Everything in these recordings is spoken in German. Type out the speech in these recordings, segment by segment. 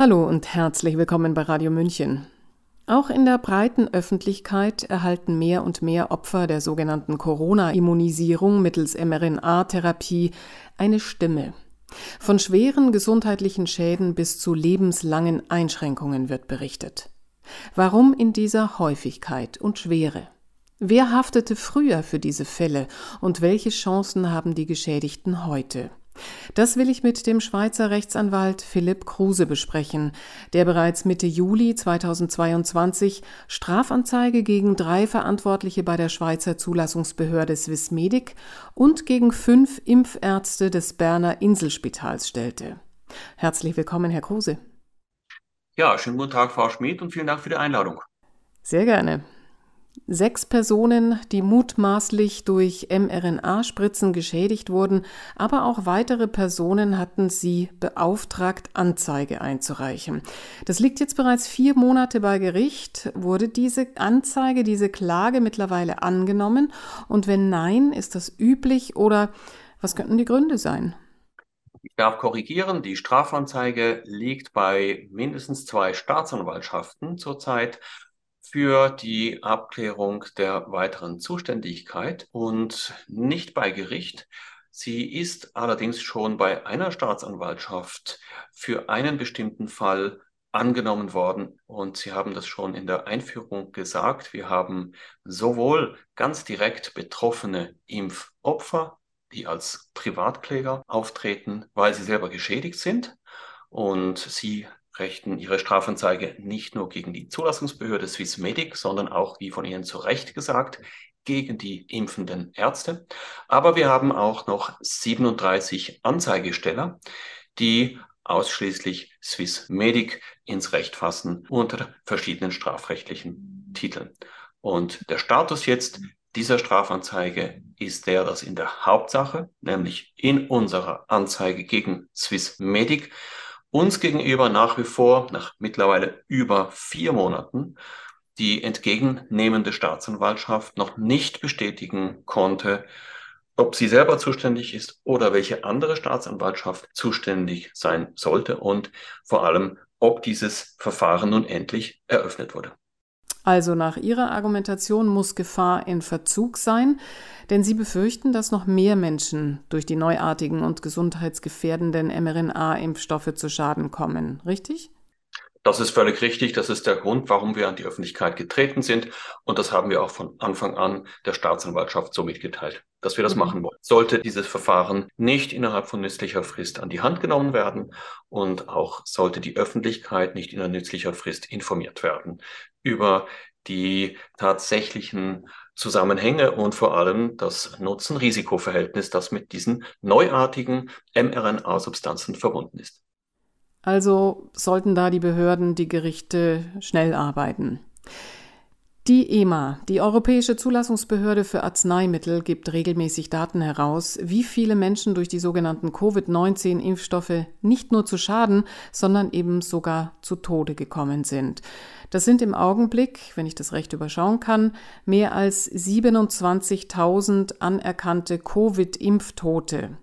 Hallo und herzlich willkommen bei Radio München. Auch in der breiten Öffentlichkeit erhalten mehr und mehr Opfer der sogenannten Corona-Immunisierung mittels mRNA-Therapie eine Stimme. Von schweren gesundheitlichen Schäden bis zu lebenslangen Einschränkungen wird berichtet. Warum in dieser Häufigkeit und Schwere? Wer haftete früher für diese Fälle und welche Chancen haben die Geschädigten heute? Das will ich mit dem Schweizer Rechtsanwalt Philipp Kruse besprechen, der bereits Mitte Juli 2022 Strafanzeige gegen drei Verantwortliche bei der Schweizer Zulassungsbehörde Swissmedic und gegen fünf Impfärzte des Berner Inselspitals stellte. Herzlich willkommen, Herr Kruse. Ja, schönen guten Tag, Frau Schmidt, und vielen Dank für die Einladung. Sehr gerne. Sechs Personen, die mutmaßlich durch mRNA-Spritzen geschädigt wurden, aber auch weitere Personen hatten sie beauftragt, Anzeige einzureichen. Das liegt jetzt bereits vier Monate bei Gericht. Wurde diese Anzeige, diese Klage mittlerweile angenommen? Und wenn nein, ist das üblich oder was könnten die Gründe sein? Ich darf korrigieren, die Strafanzeige liegt bei mindestens zwei Staatsanwaltschaften zurzeit für die Abklärung der weiteren Zuständigkeit und nicht bei Gericht. Sie ist allerdings schon bei einer Staatsanwaltschaft für einen bestimmten Fall angenommen worden. Und Sie haben das schon in der Einführung gesagt. Wir haben sowohl ganz direkt betroffene Impfopfer, die als Privatkläger auftreten, weil sie selber geschädigt sind und sie richten ihre Strafanzeige nicht nur gegen die Zulassungsbehörde Swissmedic, sondern auch, wie von Ihnen zu Recht gesagt, gegen die impfenden Ärzte. Aber wir haben auch noch 37 Anzeigesteller, die ausschließlich Swissmedic ins Recht fassen unter verschiedenen strafrechtlichen Titeln. Und der Status jetzt dieser Strafanzeige ist der, dass in der Hauptsache, nämlich in unserer Anzeige gegen Swissmedic, uns gegenüber nach wie vor, nach mittlerweile über vier Monaten, die entgegennehmende Staatsanwaltschaft noch nicht bestätigen konnte, ob sie selber zuständig ist oder welche andere Staatsanwaltschaft zuständig sein sollte und vor allem, ob dieses Verfahren nun endlich eröffnet wurde. Also nach Ihrer Argumentation muss Gefahr in Verzug sein, denn Sie befürchten, dass noch mehr Menschen durch die neuartigen und gesundheitsgefährdenden mRNA-Impfstoffe zu Schaden kommen, richtig? Das ist völlig richtig. Das ist der Grund, warum wir an die Öffentlichkeit getreten sind. Und das haben wir auch von Anfang an der Staatsanwaltschaft so mitgeteilt, dass wir das mhm. machen wollen. Sollte dieses Verfahren nicht innerhalb von nützlicher Frist an die Hand genommen werden und auch sollte die Öffentlichkeit nicht in nützlicher Frist informiert werden über die tatsächlichen Zusammenhänge und vor allem das Nutzen-Risiko-Verhältnis, das mit diesen neuartigen mRNA-Substanzen verbunden ist. Also sollten da die Behörden, die Gerichte schnell arbeiten. Die EMA, die Europäische Zulassungsbehörde für Arzneimittel, gibt regelmäßig Daten heraus, wie viele Menschen durch die sogenannten Covid-19-Impfstoffe nicht nur zu Schaden, sondern eben sogar zu Tode gekommen sind. Das sind im Augenblick, wenn ich das recht überschauen kann, mehr als 27.000 anerkannte Covid-Impftote.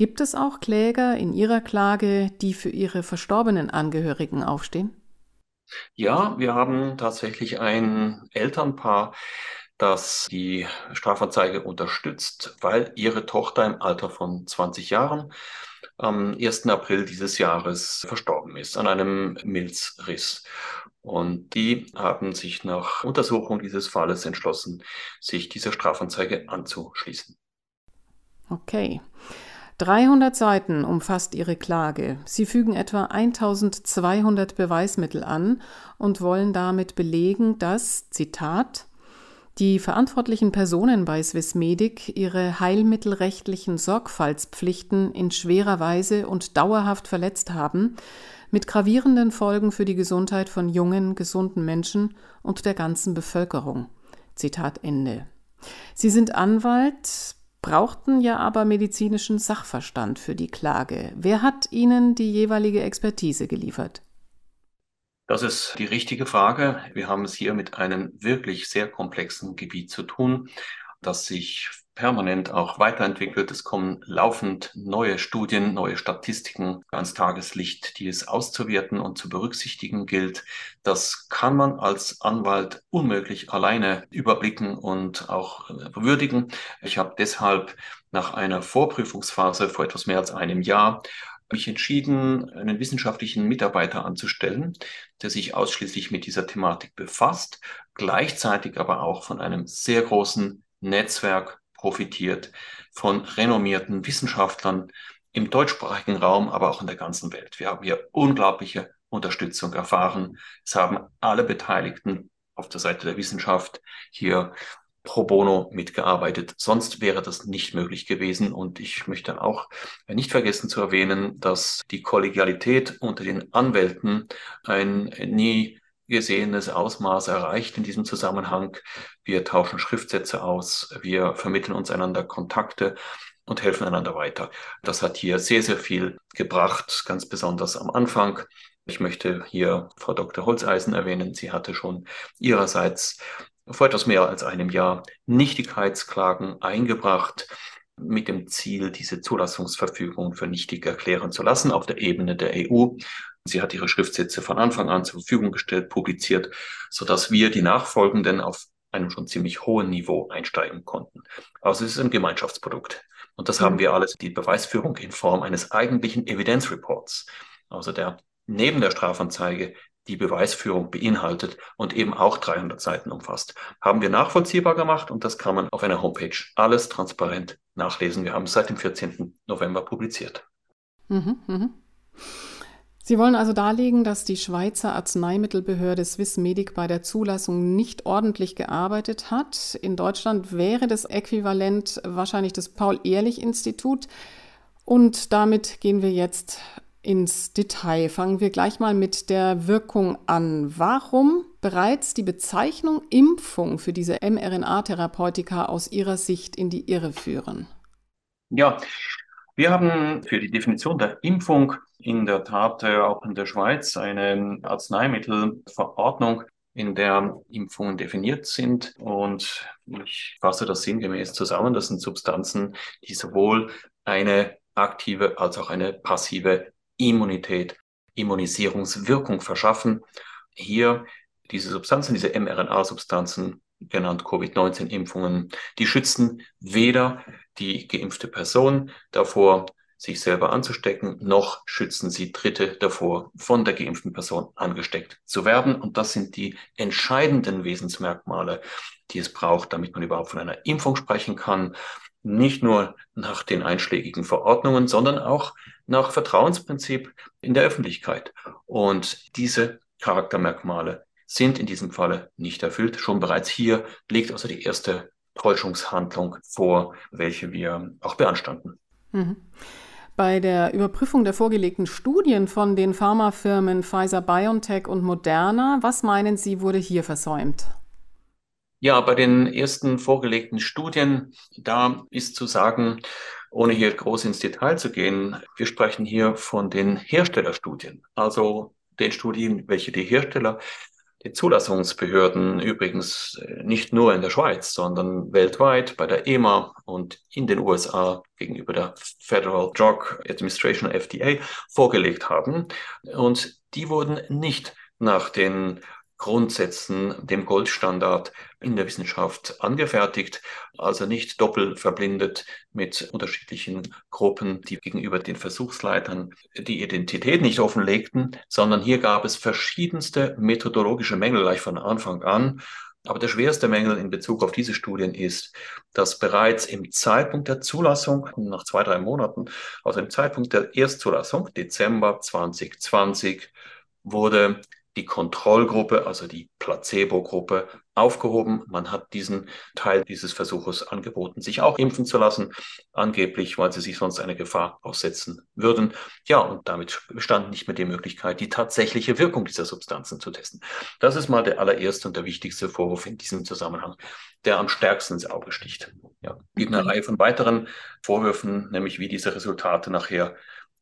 Gibt es auch Kläger in Ihrer Klage, die für ihre verstorbenen Angehörigen aufstehen? Ja, wir haben tatsächlich ein Elternpaar, das die Strafanzeige unterstützt, weil ihre Tochter im Alter von 20 Jahren am 1. April dieses Jahres verstorben ist an einem Milzriss. Und die haben sich nach Untersuchung dieses Falles entschlossen, sich dieser Strafanzeige anzuschließen. Okay. 300 Seiten umfasst Ihre Klage. Sie fügen etwa 1200 Beweismittel an und wollen damit belegen, dass, Zitat, die verantwortlichen Personen bei Swissmedic ihre heilmittelrechtlichen Sorgfaltspflichten in schwerer Weise und dauerhaft verletzt haben, mit gravierenden Folgen für die Gesundheit von jungen, gesunden Menschen und der ganzen Bevölkerung. Zitat Ende. Sie sind Anwalt, brauchten ja aber medizinischen Sachverstand für die Klage. Wer hat Ihnen die jeweilige Expertise geliefert? Das ist die richtige Frage. Wir haben es hier mit einem wirklich sehr komplexen Gebiet zu tun, das sich permanent auch weiterentwickelt. Es kommen laufend neue Studien, neue Statistiken ans Tageslicht, die es auszuwerten und zu berücksichtigen gilt. Das kann man als Anwalt unmöglich alleine überblicken und auch äh, würdigen. Ich habe deshalb nach einer Vorprüfungsphase vor etwas mehr als einem Jahr mich entschieden, einen wissenschaftlichen Mitarbeiter anzustellen, der sich ausschließlich mit dieser Thematik befasst, gleichzeitig aber auch von einem sehr großen Netzwerk profitiert von renommierten Wissenschaftlern im deutschsprachigen Raum, aber auch in der ganzen Welt. Wir haben hier unglaubliche Unterstützung erfahren. Es haben alle Beteiligten auf der Seite der Wissenschaft hier pro bono mitgearbeitet. Sonst wäre das nicht möglich gewesen. Und ich möchte auch nicht vergessen zu erwähnen, dass die Kollegialität unter den Anwälten ein nie gesehenes Ausmaß erreicht in diesem Zusammenhang. Wir tauschen Schriftsätze aus, wir vermitteln uns einander Kontakte und helfen einander weiter. Das hat hier sehr, sehr viel gebracht, ganz besonders am Anfang. Ich möchte hier Frau Dr. Holzeisen erwähnen. Sie hatte schon ihrerseits vor etwas mehr als einem Jahr Nichtigkeitsklagen eingebracht mit dem Ziel, diese Zulassungsverfügung für nichtig erklären zu lassen auf der Ebene der EU. Sie hat ihre Schriftsätze von Anfang an zur Verfügung gestellt, publiziert, sodass wir die nachfolgenden auf einem schon ziemlich hohen Niveau einsteigen konnten. Also es ist ein Gemeinschaftsprodukt. Und das haben mhm. wir alles, die Beweisführung in Form eines eigentlichen Evidenzreports, also der neben der Strafanzeige die Beweisführung beinhaltet und eben auch 300 Seiten umfasst. Haben wir nachvollziehbar gemacht und das kann man auf einer Homepage alles transparent nachlesen. Wir haben es seit dem 14. November publiziert. Mhm, mh. Sie wollen also darlegen, dass die Schweizer Arzneimittelbehörde Swissmedic bei der Zulassung nicht ordentlich gearbeitet hat. In Deutschland wäre das Äquivalent wahrscheinlich das Paul-Ehrlich-Institut. Und damit gehen wir jetzt ins Detail. Fangen wir gleich mal mit der Wirkung an. Warum bereits die Bezeichnung Impfung für diese mRNA-Therapeutika aus Ihrer Sicht in die Irre führen? Ja, wir haben für die Definition der Impfung in der Tat äh, auch in der Schweiz eine Arzneimittelverordnung, in der Impfungen definiert sind. Und ich fasse das sinngemäß zusammen. Das sind Substanzen, die sowohl eine aktive als auch eine passive Immunität, Immunisierungswirkung verschaffen. Hier diese Substanzen, diese mRNA-Substanzen, genannt Covid-19-Impfungen, die schützen weder die geimpfte Person davor, sich selber anzustecken, noch schützen sie Dritte davor, von der geimpften Person angesteckt zu werden. Und das sind die entscheidenden Wesensmerkmale, die es braucht, damit man überhaupt von einer Impfung sprechen kann. Nicht nur nach den einschlägigen Verordnungen, sondern auch nach Vertrauensprinzip in der Öffentlichkeit. Und diese Charaktermerkmale sind in diesem Falle nicht erfüllt. Schon bereits hier liegt also die erste Täuschungshandlung vor, welche wir auch beanstanden. Mhm. Bei der Überprüfung der vorgelegten Studien von den Pharmafirmen Pfizer BioNTech und Moderna, was meinen Sie, wurde hier versäumt? Ja, bei den ersten vorgelegten Studien, da ist zu sagen, ohne hier groß ins Detail zu gehen, wir sprechen hier von den Herstellerstudien, also den Studien, welche die Hersteller die Zulassungsbehörden übrigens äh, nicht nur in der Schweiz, sondern weltweit bei der EMA und in den USA gegenüber der Federal Drug Administration FDA vorgelegt haben. Und die wurden nicht nach den Grundsätzen, dem Goldstandard in der Wissenschaft angefertigt, also nicht doppelt verblindet mit unterschiedlichen Gruppen, die gegenüber den Versuchsleitern die Identität nicht offenlegten, sondern hier gab es verschiedenste methodologische Mängel gleich von Anfang an. Aber der schwerste Mängel in Bezug auf diese Studien ist, dass bereits im Zeitpunkt der Zulassung, nach zwei, drei Monaten, also im Zeitpunkt der Erstzulassung, Dezember 2020, wurde die Kontrollgruppe, also die Placebo-Gruppe, aufgehoben. Man hat diesen Teil dieses Versuches angeboten, sich auch impfen zu lassen, angeblich, weil sie sich sonst eine Gefahr aussetzen würden. Ja, und damit bestand nicht mehr die Möglichkeit, die tatsächliche Wirkung dieser Substanzen zu testen. Das ist mal der allererste und der wichtigste Vorwurf in diesem Zusammenhang, der am stärksten ins Auge sticht. Ja, gibt eine Reihe von weiteren Vorwürfen, nämlich wie diese Resultate nachher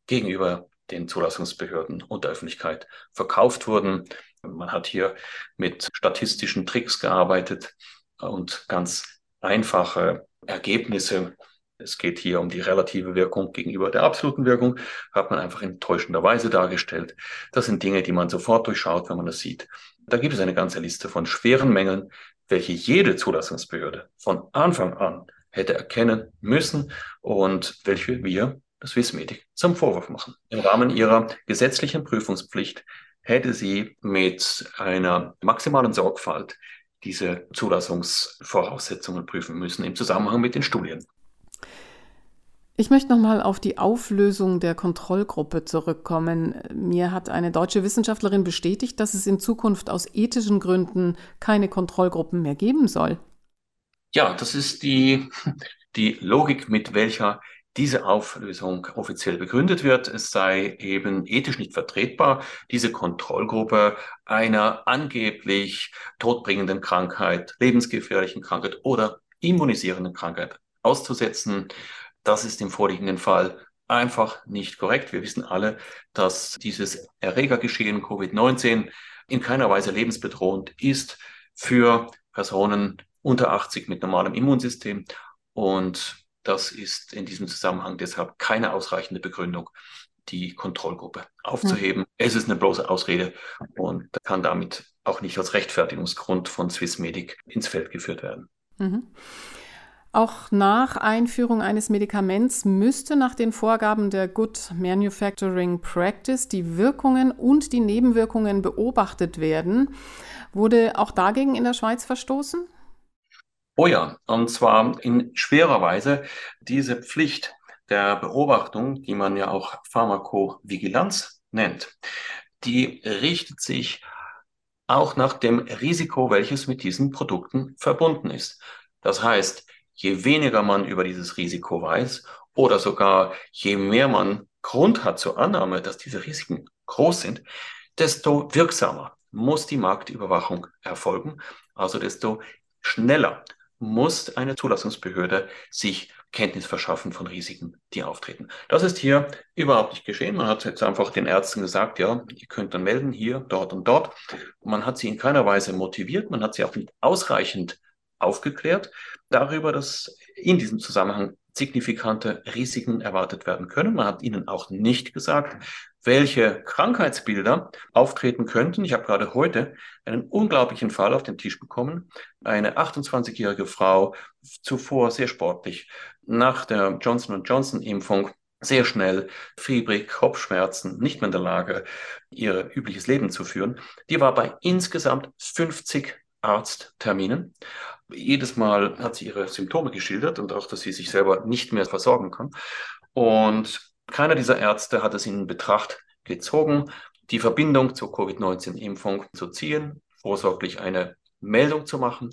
gegenüber den Zulassungsbehörden und der Öffentlichkeit verkauft wurden. Man hat hier mit statistischen Tricks gearbeitet und ganz einfache Ergebnisse es geht hier um die relative Wirkung gegenüber der absoluten Wirkung, hat man einfach enttäuschenderweise dargestellt. Das sind Dinge, die man sofort durchschaut, wenn man das sieht. Da gibt es eine ganze Liste von schweren Mängeln, welche jede Zulassungsbehörde von Anfang an hätte erkennen müssen und welche wir, das Swissmedic, zum Vorwurf machen. Im Rahmen ihrer gesetzlichen Prüfungspflicht hätte sie mit einer maximalen Sorgfalt diese Zulassungsvoraussetzungen prüfen müssen im Zusammenhang mit den Studien. Ich möchte nochmal auf die Auflösung der Kontrollgruppe zurückkommen. Mir hat eine deutsche Wissenschaftlerin bestätigt, dass es in Zukunft aus ethischen Gründen keine Kontrollgruppen mehr geben soll. Ja, das ist die, die Logik, mit welcher diese Auflösung offiziell begründet wird. Es sei eben ethisch nicht vertretbar, diese Kontrollgruppe einer angeblich todbringenden Krankheit, lebensgefährlichen Krankheit oder immunisierenden Krankheit auszusetzen. Das ist im vorliegenden Fall einfach nicht korrekt. Wir wissen alle, dass dieses Erregergeschehen Covid-19 in keiner Weise lebensbedrohend ist für Personen unter 80 mit normalem Immunsystem. Und das ist in diesem Zusammenhang deshalb keine ausreichende Begründung, die Kontrollgruppe aufzuheben. Mhm. Es ist eine bloße Ausrede und kann damit auch nicht als Rechtfertigungsgrund von Swissmedic ins Feld geführt werden. Mhm. Auch nach Einführung eines Medikaments müsste nach den Vorgaben der Good Manufacturing Practice die Wirkungen und die Nebenwirkungen beobachtet werden. Wurde auch dagegen in der Schweiz verstoßen? Oh ja, und zwar in schwerer Weise. Diese Pflicht der Beobachtung, die man ja auch Pharmakovigilanz nennt, die richtet sich auch nach dem Risiko, welches mit diesen Produkten verbunden ist. Das heißt, je weniger man über dieses Risiko weiß oder sogar je mehr man Grund hat zur Annahme, dass diese Risiken groß sind, desto wirksamer muss die Marktüberwachung erfolgen, also desto schneller muss eine Zulassungsbehörde sich Kenntnis verschaffen von Risiken, die auftreten. Das ist hier überhaupt nicht geschehen. Man hat jetzt einfach den Ärzten gesagt, ja, ihr könnt dann melden hier, dort und dort. Man hat sie in keiner Weise motiviert, man hat sie auch nicht ausreichend aufgeklärt darüber, dass in diesem Zusammenhang signifikante Risiken erwartet werden können. Man hat ihnen auch nicht gesagt, welche Krankheitsbilder auftreten könnten. Ich habe gerade heute einen unglaublichen Fall auf den Tisch bekommen. Eine 28-jährige Frau, zuvor sehr sportlich, nach der Johnson Johnson Impfung sehr schnell fiebrig, Kopfschmerzen, nicht mehr in der Lage, ihr übliches Leben zu führen. Die war bei insgesamt 50 Arztterminen jedes Mal hat sie ihre Symptome geschildert und auch, dass sie sich selber nicht mehr versorgen kann. Und keiner dieser Ärzte hat es in Betracht gezogen, die Verbindung zur Covid-19-Impfung zu ziehen, vorsorglich eine Meldung zu machen.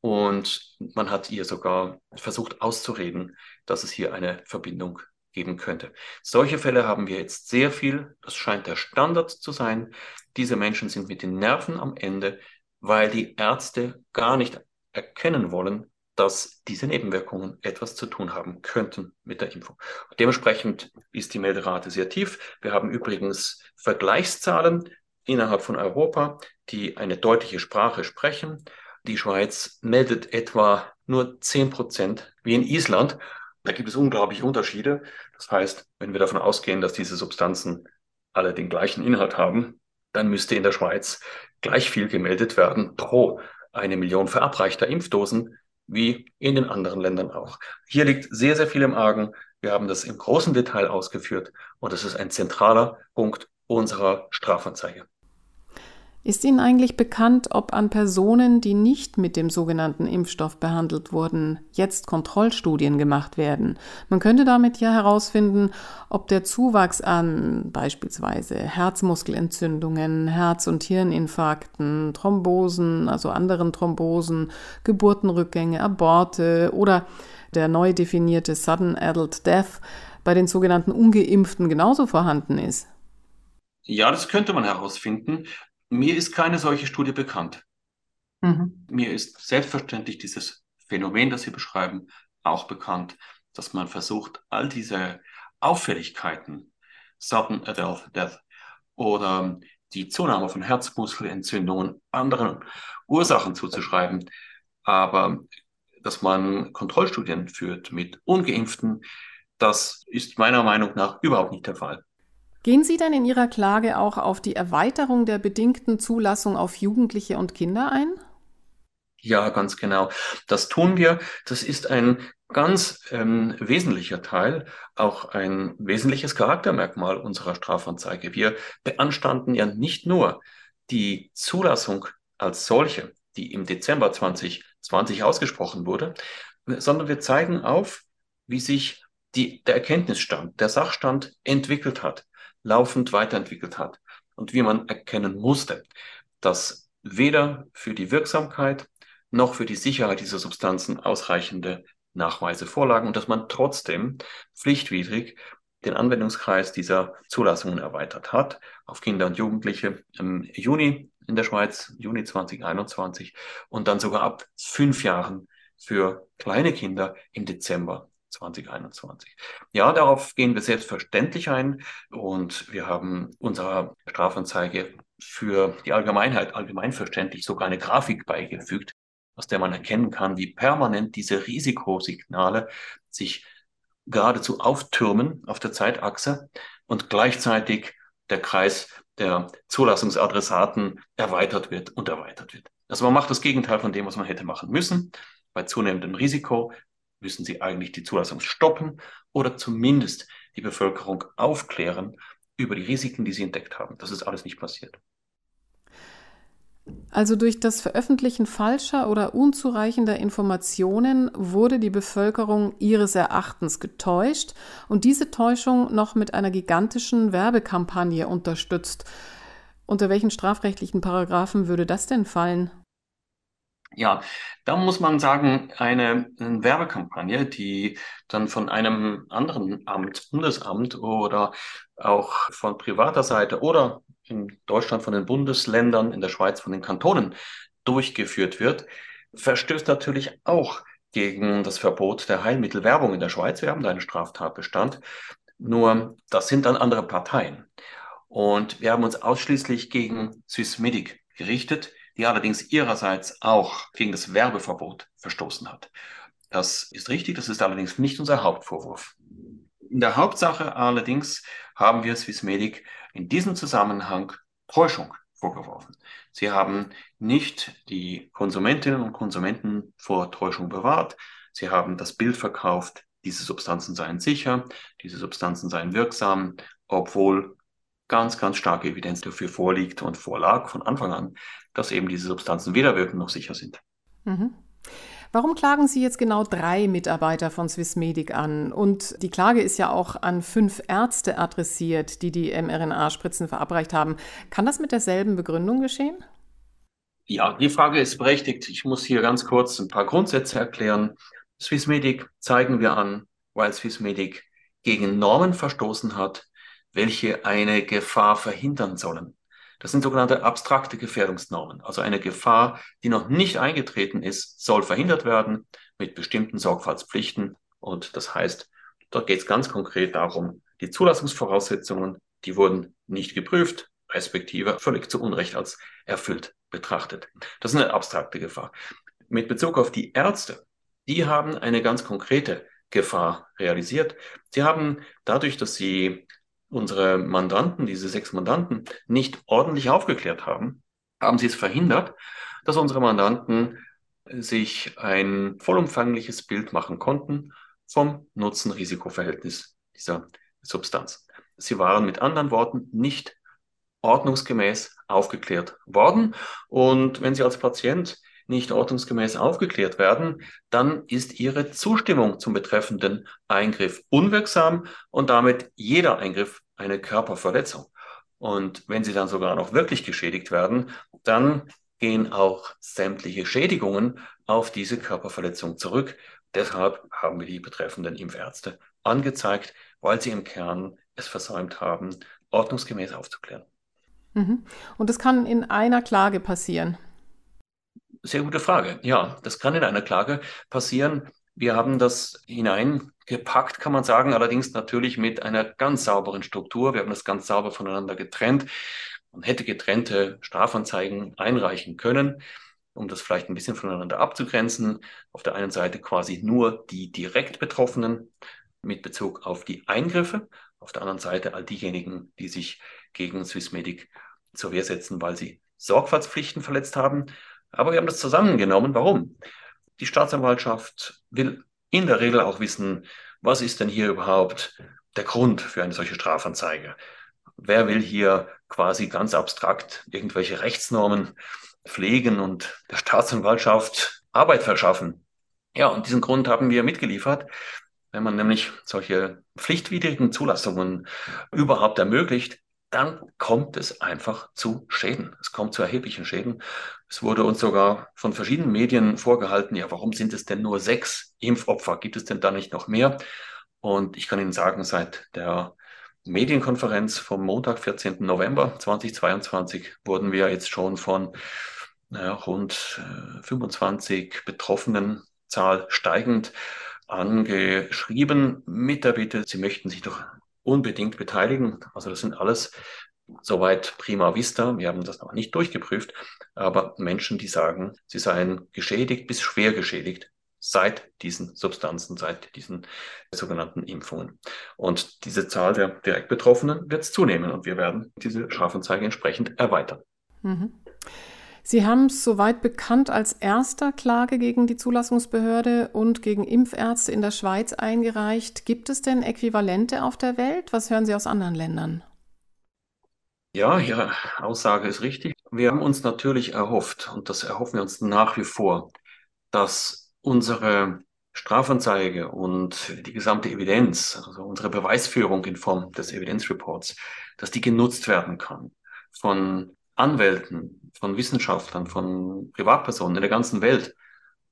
Und man hat ihr sogar versucht auszureden, dass es hier eine Verbindung geben könnte. Solche Fälle haben wir jetzt sehr viel. Das scheint der Standard zu sein. Diese Menschen sind mit den Nerven am Ende, weil die Ärzte gar nicht erkennen wollen, dass diese Nebenwirkungen etwas zu tun haben könnten mit der Impfung. dementsprechend ist die Melderate sehr tief. Wir haben übrigens Vergleichszahlen innerhalb von Europa, die eine deutliche Sprache sprechen. Die Schweiz meldet etwa nur 10 Prozent wie in Island. Da gibt es unglaubliche Unterschiede. Das heißt, wenn wir davon ausgehen, dass diese Substanzen alle den gleichen Inhalt haben, dann müsste in der Schweiz gleich viel gemeldet werden pro eine Million verabreichter Impfdosen, wie in den anderen Ländern auch. Hier liegt sehr, sehr viel im Argen. Wir haben das im großen Detail ausgeführt und es ist ein zentraler Punkt unserer Strafanzeige. Ist Ihnen eigentlich bekannt, ob an Personen, die nicht mit dem sogenannten Impfstoff behandelt wurden, jetzt Kontrollstudien gemacht werden? Man könnte damit ja herausfinden, ob der Zuwachs an beispielsweise Herzmuskelentzündungen, Herz- und Hirninfarkten, Thrombosen, also anderen Thrombosen, Geburtenrückgänge, Aborte oder der neu definierte Sudden Adult Death bei den sogenannten ungeimpften genauso vorhanden ist. Ja, das könnte man herausfinden. Mir ist keine solche Studie bekannt. Mhm. Mir ist selbstverständlich dieses Phänomen, das Sie beschreiben, auch bekannt, dass man versucht, all diese Auffälligkeiten, Sudden Adult Death oder die Zunahme von Herzmuskelentzündungen, anderen Ursachen zuzuschreiben. Aber dass man Kontrollstudien führt mit ungeimpften, das ist meiner Meinung nach überhaupt nicht der Fall. Gehen Sie denn in Ihrer Klage auch auf die Erweiterung der bedingten Zulassung auf Jugendliche und Kinder ein? Ja, ganz genau. Das tun wir. Das ist ein ganz ähm, wesentlicher Teil, auch ein wesentliches Charaktermerkmal unserer Strafanzeige. Wir beanstanden ja nicht nur die Zulassung als solche, die im Dezember 2020 ausgesprochen wurde, sondern wir zeigen auf, wie sich die, der Erkenntnisstand, der Sachstand entwickelt hat, laufend weiterentwickelt hat und wie man erkennen musste, dass weder für die Wirksamkeit noch für die Sicherheit dieser Substanzen ausreichende Nachweise vorlagen und dass man trotzdem pflichtwidrig den Anwendungskreis dieser Zulassungen erweitert hat auf Kinder und Jugendliche im Juni in der Schweiz, Juni 2021 und dann sogar ab fünf Jahren für kleine Kinder im Dezember 2021. Ja, darauf gehen wir selbstverständlich ein und wir haben unserer Strafanzeige für die Allgemeinheit allgemeinverständlich sogar eine Grafik beigefügt, aus der man erkennen kann, wie permanent diese Risikosignale sich geradezu auftürmen auf der Zeitachse und gleichzeitig der Kreis der Zulassungsadressaten erweitert wird und erweitert wird. Also man macht das Gegenteil von dem, was man hätte machen müssen. Bei zunehmendem Risiko müssen sie eigentlich die Zulassung stoppen oder zumindest die Bevölkerung aufklären über die Risiken, die sie entdeckt haben. Das ist alles nicht passiert. Also durch das Veröffentlichen falscher oder unzureichender Informationen wurde die Bevölkerung ihres Erachtens getäuscht und diese Täuschung noch mit einer gigantischen Werbekampagne unterstützt. Unter welchen strafrechtlichen Paragraphen würde das denn fallen? Ja, da muss man sagen, eine, eine Werbekampagne, die dann von einem anderen Amt, Bundesamt oder auch von privater Seite oder in Deutschland von den Bundesländern, in der Schweiz von den Kantonen durchgeführt wird, verstößt natürlich auch gegen das Verbot der Heilmittelwerbung in der Schweiz. Wir haben da einen Straftatbestand. Nur das sind dann andere Parteien. Und wir haben uns ausschließlich gegen Swissmedic gerichtet, die allerdings ihrerseits auch gegen das Werbeverbot verstoßen hat. Das ist richtig, das ist allerdings nicht unser Hauptvorwurf. In der Hauptsache allerdings haben wir Swissmedic in diesem Zusammenhang Täuschung vorgeworfen. Sie haben nicht die Konsumentinnen und Konsumenten vor Täuschung bewahrt. Sie haben das Bild verkauft, diese Substanzen seien sicher, diese Substanzen seien wirksam, obwohl ganz, ganz starke Evidenz dafür vorliegt und vorlag von Anfang an, dass eben diese Substanzen weder wirken noch sicher sind. Mhm. Warum klagen Sie jetzt genau drei Mitarbeiter von Swissmedic an? Und die Klage ist ja auch an fünf Ärzte adressiert, die die mRNA-Spritzen verabreicht haben. Kann das mit derselben Begründung geschehen? Ja, die Frage ist berechtigt. Ich muss hier ganz kurz ein paar Grundsätze erklären. Swissmedic zeigen wir an, weil Swissmedic gegen Normen verstoßen hat, welche eine Gefahr verhindern sollen. Das sind sogenannte abstrakte Gefährdungsnormen. Also eine Gefahr, die noch nicht eingetreten ist, soll verhindert werden mit bestimmten Sorgfaltspflichten. Und das heißt, dort geht es ganz konkret darum, die Zulassungsvoraussetzungen, die wurden nicht geprüft, respektive völlig zu Unrecht als erfüllt betrachtet. Das ist eine abstrakte Gefahr. Mit Bezug auf die Ärzte, die haben eine ganz konkrete Gefahr realisiert. Sie haben dadurch, dass sie unsere Mandanten, diese sechs Mandanten, nicht ordentlich aufgeklärt haben, haben sie es verhindert, dass unsere Mandanten sich ein vollumfängliches Bild machen konnten vom Nutzen-Risiko-Verhältnis dieser Substanz. Sie waren mit anderen Worten nicht ordnungsgemäß aufgeklärt worden. Und wenn Sie als Patient nicht ordnungsgemäß aufgeklärt werden, dann ist ihre Zustimmung zum betreffenden Eingriff unwirksam und damit jeder Eingriff eine Körperverletzung. Und wenn sie dann sogar noch wirklich geschädigt werden, dann gehen auch sämtliche Schädigungen auf diese Körperverletzung zurück. Deshalb haben wir die betreffenden Impfärzte angezeigt, weil sie im Kern es versäumt haben, ordnungsgemäß aufzuklären. Mhm. Und das kann in einer Klage passieren. Sehr gute Frage. Ja, das kann in einer Klage passieren. Wir haben das hineingepackt, kann man sagen, allerdings natürlich mit einer ganz sauberen Struktur. Wir haben das ganz sauber voneinander getrennt. Man hätte getrennte Strafanzeigen einreichen können. um das vielleicht ein bisschen voneinander abzugrenzen. Auf der einen Seite quasi nur die direkt Betroffenen mit Bezug auf die Eingriffe, auf der anderen Seite all diejenigen, die sich gegen Swissmedic zur Wehr setzen, weil sie Sorgfaltspflichten verletzt haben. Aber wir haben das zusammengenommen. Warum? Die Staatsanwaltschaft will in der Regel auch wissen, was ist denn hier überhaupt der Grund für eine solche Strafanzeige? Wer will hier quasi ganz abstrakt irgendwelche Rechtsnormen pflegen und der Staatsanwaltschaft Arbeit verschaffen? Ja, und diesen Grund haben wir mitgeliefert. Wenn man nämlich solche pflichtwidrigen Zulassungen überhaupt ermöglicht, dann kommt es einfach zu Schäden. Es kommt zu erheblichen Schäden. Es wurde uns sogar von verschiedenen Medien vorgehalten, ja, warum sind es denn nur sechs Impfopfer? Gibt es denn da nicht noch mehr? Und ich kann Ihnen sagen, seit der Medienkonferenz vom Montag, 14. November 2022, wurden wir jetzt schon von naja, rund 25 äh, Betroffenen, Zahl steigend, angeschrieben mit der Bitte, sie möchten sich doch unbedingt beteiligen. Also das sind alles soweit prima vista. Wir haben das noch nicht durchgeprüft, aber Menschen, die sagen, sie seien geschädigt bis schwer geschädigt seit diesen Substanzen, seit diesen sogenannten Impfungen. Und diese Zahl der direkt Betroffenen wird zunehmen und wir werden diese Strafanzeige entsprechend erweitern. Mhm. Sie haben es soweit bekannt als erster Klage gegen die Zulassungsbehörde und gegen Impfärzte in der Schweiz eingereicht. Gibt es denn Äquivalente auf der Welt? Was hören Sie aus anderen Ländern? Ja, Ihre Aussage ist richtig. Wir haben uns natürlich erhofft, und das erhoffen wir uns nach wie vor, dass unsere Strafanzeige und die gesamte Evidenz, also unsere Beweisführung in Form des Evidenzreports, dass die genutzt werden kann von Anwälten, von Wissenschaftlern, von Privatpersonen in der ganzen Welt,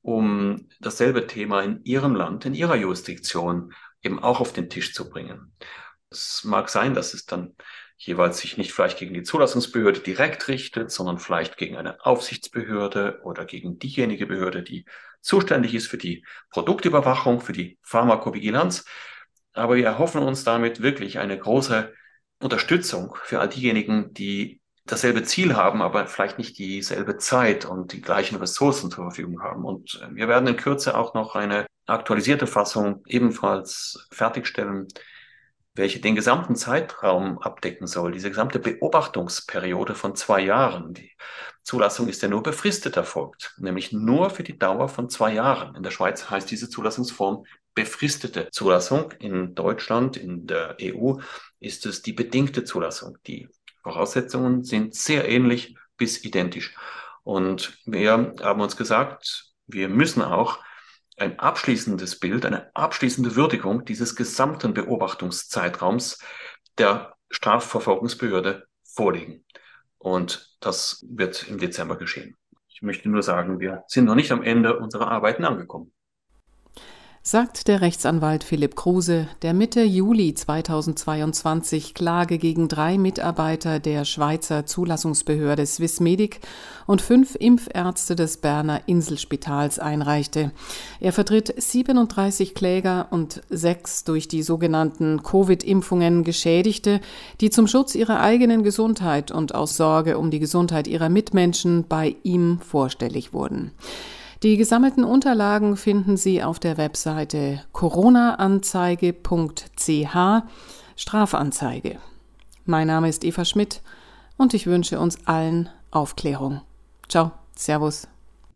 um dasselbe Thema in ihrem Land, in ihrer Jurisdiktion eben auch auf den Tisch zu bringen. Es mag sein, dass es dann jeweils sich nicht vielleicht gegen die Zulassungsbehörde direkt richtet, sondern vielleicht gegen eine Aufsichtsbehörde oder gegen diejenige Behörde, die zuständig ist für die Produktüberwachung, für die Pharmakovigilanz. Aber wir erhoffen uns damit wirklich eine große Unterstützung für all diejenigen, die dasselbe Ziel haben, aber vielleicht nicht dieselbe Zeit und die gleichen Ressourcen zur Verfügung haben. Und äh, wir werden in Kürze auch noch eine aktualisierte Fassung ebenfalls fertigstellen, welche den gesamten Zeitraum abdecken soll, diese gesamte Beobachtungsperiode von zwei Jahren. Die Zulassung ist ja nur befristet erfolgt, nämlich nur für die Dauer von zwei Jahren. In der Schweiz heißt diese Zulassungsform befristete Zulassung. In Deutschland, in der EU ist es die bedingte Zulassung, die Voraussetzungen sind sehr ähnlich bis identisch. Und wir haben uns gesagt, wir müssen auch ein abschließendes Bild, eine abschließende Würdigung dieses gesamten Beobachtungszeitraums der Strafverfolgungsbehörde vorlegen. Und das wird im Dezember geschehen. Ich möchte nur sagen, wir sind noch nicht am Ende unserer Arbeiten angekommen sagt der Rechtsanwalt Philipp Kruse, der Mitte Juli 2022 Klage gegen drei Mitarbeiter der Schweizer Zulassungsbehörde Swissmedic und fünf Impfärzte des Berner Inselspitals einreichte. Er vertritt 37 Kläger und sechs durch die sogenannten Covid-Impfungen Geschädigte, die zum Schutz ihrer eigenen Gesundheit und aus Sorge um die Gesundheit ihrer Mitmenschen bei ihm vorstellig wurden. Die gesammelten Unterlagen finden Sie auf der Webseite coronaanzeige.ch Strafanzeige. Mein Name ist Eva Schmidt und ich wünsche uns allen Aufklärung. Ciao, Servus.